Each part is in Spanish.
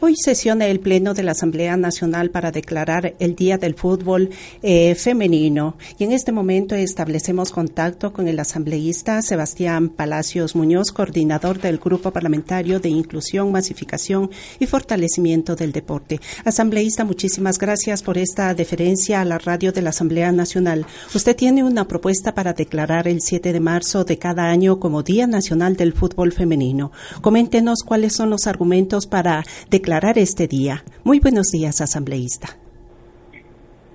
Hoy sesiona el Pleno de la Asamblea Nacional para declarar el Día del Fútbol eh, Femenino y en este momento establecemos contacto con el asambleísta Sebastián Palacios Muñoz, coordinador del Grupo Parlamentario de Inclusión, Masificación y Fortalecimiento del Deporte. Asambleísta, muchísimas gracias por esta deferencia a la radio de la Asamblea Nacional. Usted tiene una propuesta para declarar el 7 de marzo de cada año como Día Nacional del Fútbol Femenino. Coméntenos cuáles son los argumentos para declarar este día. Muy buenos días, asambleísta.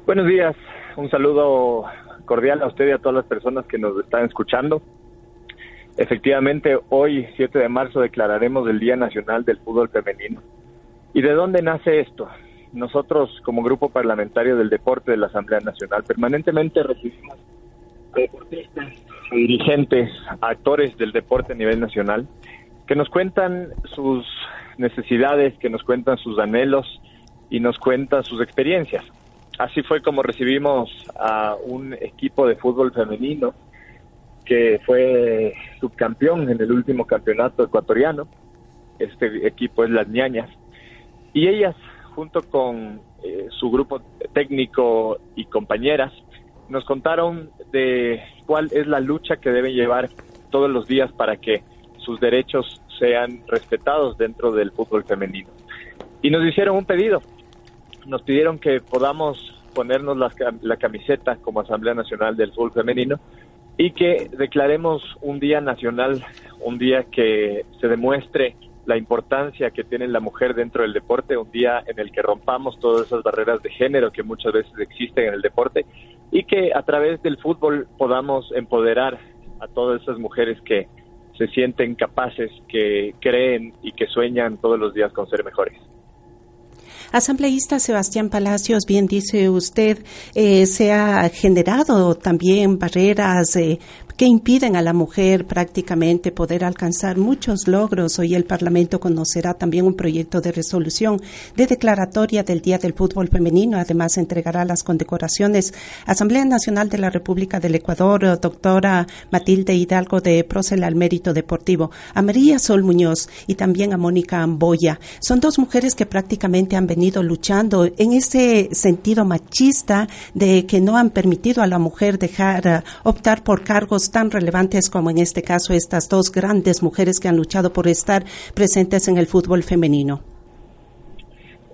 Buenos días, un saludo cordial a usted y a todas las personas que nos están escuchando. Efectivamente, hoy, 7 de marzo, declararemos el Día Nacional del Fútbol Femenino. ¿Y de dónde nace esto? Nosotros, como grupo parlamentario del deporte de la Asamblea Nacional, permanentemente recibimos deportistas, dirigentes, actores del deporte a nivel nacional, que nos cuentan sus necesidades, que nos cuentan sus anhelos y nos cuentan sus experiencias. Así fue como recibimos a un equipo de fútbol femenino que fue subcampeón en el último campeonato ecuatoriano. Este equipo es Las Ñañas. Y ellas, junto con eh, su grupo técnico y compañeras, nos contaron de cuál es la lucha que deben llevar todos los días para que sus derechos sean respetados dentro del fútbol femenino. Y nos hicieron un pedido, nos pidieron que podamos ponernos la, camiseta como Asamblea Nacional del Fútbol Femenino y que declaremos un día nacional, un día que se demuestre la importancia que tiene la mujer dentro del deporte, un día en el que rompamos todas esas barreras de género que muchas veces existen en el deporte y que a través del fútbol podamos empoderar a todas esas mujeres que se sienten capaces, que creen y que sueñan todos los días con ser mejores. Asambleísta Sebastián Palacios, bien dice usted, eh, se ha generado también barreras eh, que impiden a la mujer prácticamente poder alcanzar muchos logros. Hoy el Parlamento conocerá también un proyecto de resolución de declaratoria del Día del Fútbol Femenino. Además, entregará las condecoraciones Asamblea Nacional de la República del Ecuador, doctora Matilde Hidalgo de Procel al Mérito Deportivo, a María Sol Muñoz y también a Mónica Amboya. Son dos mujeres que prácticamente han venido luchando en ese sentido machista de que no han permitido a la mujer dejar eh, optar por cargos tan relevantes como en este caso estas dos grandes mujeres que han luchado por estar presentes en el fútbol femenino.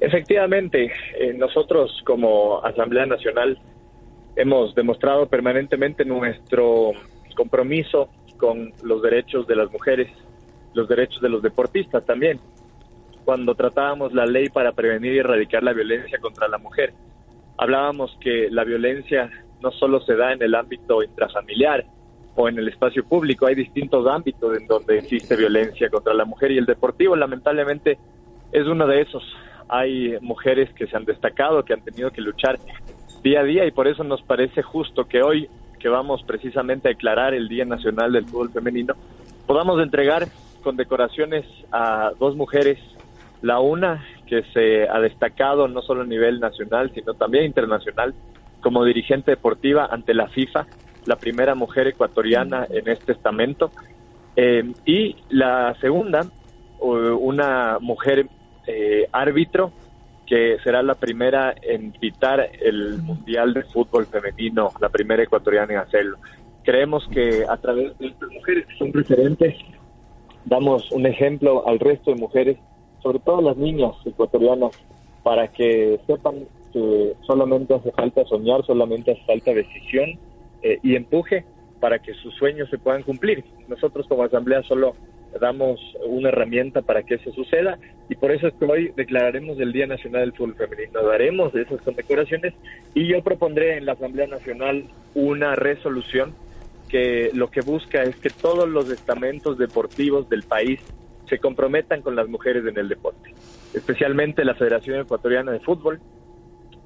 Efectivamente, eh, nosotros como Asamblea Nacional hemos demostrado permanentemente nuestro compromiso con los derechos de las mujeres, los derechos de los deportistas también. Cuando tratábamos la ley para prevenir y erradicar la violencia contra la mujer, hablábamos que la violencia no solo se da en el ámbito intrafamiliar, o en el espacio público. Hay distintos ámbitos en donde existe violencia contra la mujer y el deportivo lamentablemente es uno de esos. Hay mujeres que se han destacado, que han tenido que luchar día a día y por eso nos parece justo que hoy, que vamos precisamente a declarar el Día Nacional del Fútbol Femenino, podamos entregar condecoraciones a dos mujeres. La una que se ha destacado no solo a nivel nacional, sino también internacional como dirigente deportiva ante la FIFA la primera mujer ecuatoriana en este estamento. Eh, y la segunda, una mujer eh, árbitro que será la primera en pitar el Mundial de Fútbol Femenino, la primera ecuatoriana en hacerlo. Creemos que a través de estas mujeres que son referentes, damos un ejemplo al resto de mujeres, sobre todo las niñas ecuatorianas, para que sepan que solamente hace falta soñar, solamente hace falta decisión eh, y empuje para que sus sueños se puedan cumplir. Nosotros como Asamblea solo damos una herramienta para que eso suceda y por eso es que hoy declararemos el Día Nacional del Fútbol Femenino, daremos esas condecoraciones y yo propondré en la Asamblea Nacional una resolución que lo que busca es que todos los estamentos deportivos del país se comprometan con las mujeres en el deporte. especialmente la Federación Ecuatoriana de Fútbol,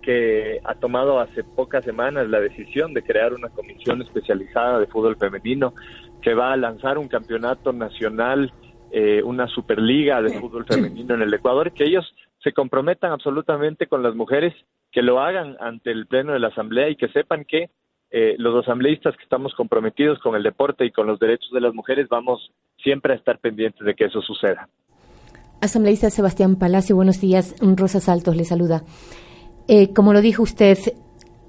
que ha tomado hace pocas semanas la decisión de crear una comisión especializada de fútbol femenino que va a lanzar un campeonato nacional, eh, una superliga de fútbol femenino en el Ecuador, que ellos se comprometan absolutamente con las mujeres, que lo hagan ante el Pleno de la Asamblea y que sepan que eh, los asambleístas que estamos comprometidos con el deporte y con los derechos de las mujeres vamos siempre a estar pendientes de que eso suceda. Asambleísta Sebastián Palacio, buenos días. Rosa Saltos le saluda. Eh, como lo dijo usted,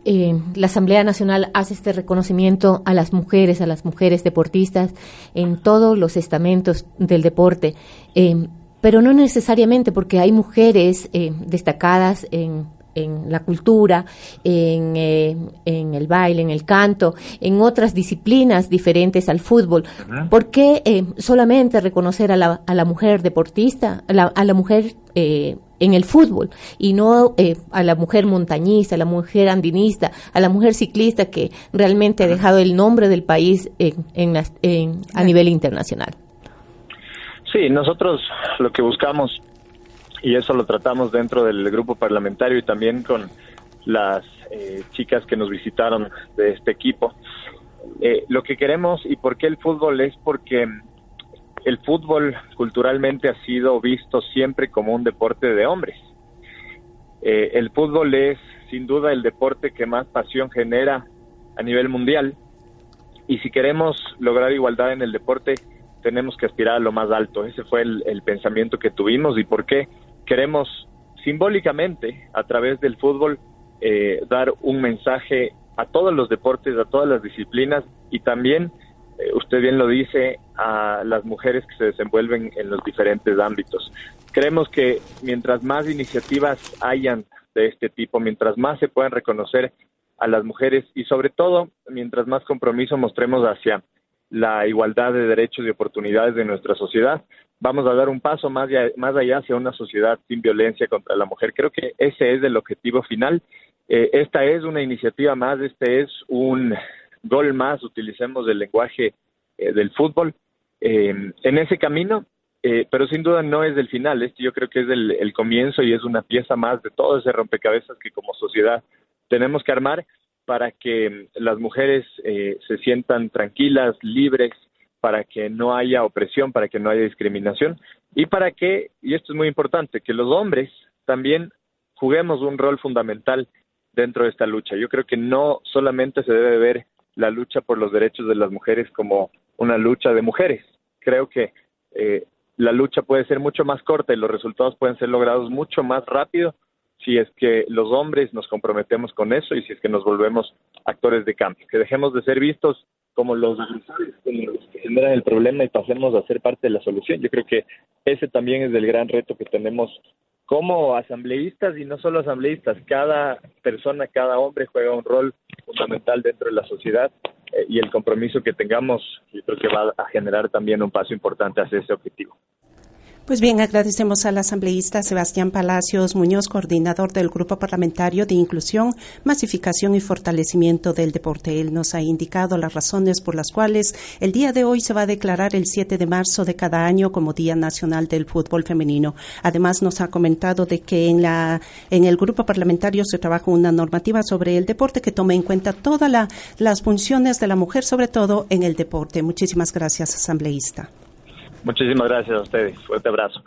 eh, la Asamblea Nacional hace este reconocimiento a las mujeres, a las mujeres deportistas en todos los estamentos del deporte, eh, pero no necesariamente porque hay mujeres destacadas en en la cultura, en, en, el baile, en el canto, en otras disciplinas diferentes al fútbol. ¿Por qué solamente reconocer a la, a la mujer deportista, a la, a la mujer eh, en el fútbol y no eh, a la mujer montañista, a la mujer andinista, a la mujer ciclista que realmente ha dejado el nombre del país en, a nivel internacional. Sí, nosotros lo que buscamos, y eso lo tratamos dentro del grupo parlamentario y también con las eh, chicas que nos visitaron de este equipo, lo que queremos y por qué el fútbol es porque el fútbol culturalmente ha sido visto siempre como un deporte de hombres. Eh, el fútbol es sin duda el deporte que más pasión genera a nivel mundial y si queremos lograr igualdad en el deporte tenemos que aspirar a lo más alto. Ese fue el, pensamiento que tuvimos y por qué queremos simbólicamente a través del fútbol eh, dar un mensaje a todos los deportes, a todas las disciplinas y también eh, usted bien lo dice, a las mujeres que se desenvuelven en los diferentes ámbitos. Creemos que mientras más iniciativas hayan de este tipo, mientras más se puedan reconocer a las mujeres y sobre todo mientras más compromiso mostremos hacia la igualdad de derechos y oportunidades de nuestra sociedad, vamos a dar un paso más, más allá hacia una sociedad sin violencia contra la mujer. Creo que ese es el objetivo final. Eh, esta es una iniciativa más, este es un gol más, utilicemos el lenguaje eh, del fútbol eh, en ese camino, eh, pero sin duda no es el final, este yo creo que es el, comienzo y es una pieza más de todo ese rompecabezas que como sociedad tenemos que armar para que las mujeres se sientan tranquilas, libres, para que no haya opresión, para que no haya discriminación y para que, y esto es muy importante, que los hombres también juguemos un rol fundamental dentro de esta lucha. Yo creo que no solamente se debe ver la lucha por los derechos de las mujeres como una lucha de mujeres. Creo que eh, la lucha puede ser mucho más corta y los resultados pueden ser logrados mucho más rápido si es que los hombres nos comprometemos con eso y si es que nos volvemos actores de cambio, que dejemos de ser vistos como los agresores, como los que generan el problema y pasemos a ser parte de la solución. Yo creo que ese también es el gran reto que tenemos como asambleístas y no solo asambleístas, cada persona, cada hombre juega un rol fundamental dentro de la sociedad eh, y el compromiso que tengamos yo creo que va a generar también un paso importante hacia ese objetivo. Pues bien, agradecemos al asambleísta Sebastián Palacios Muñoz, coordinador del Grupo Parlamentario de Inclusión, Masificación y Fortalecimiento del Deporte. Él nos ha indicado las razones por las cuales el día de hoy se va a declarar el 7 de marzo de cada año como Día Nacional del Fútbol Femenino. Además, nos ha comentado de que en, la, en el Grupo Parlamentario se trabaja una normativa sobre el deporte que tome en cuenta todas las funciones de la mujer, sobre todo en el deporte. Muchísimas gracias, asambleísta. Muchísimas gracias a ustedes. Fuerte abrazo.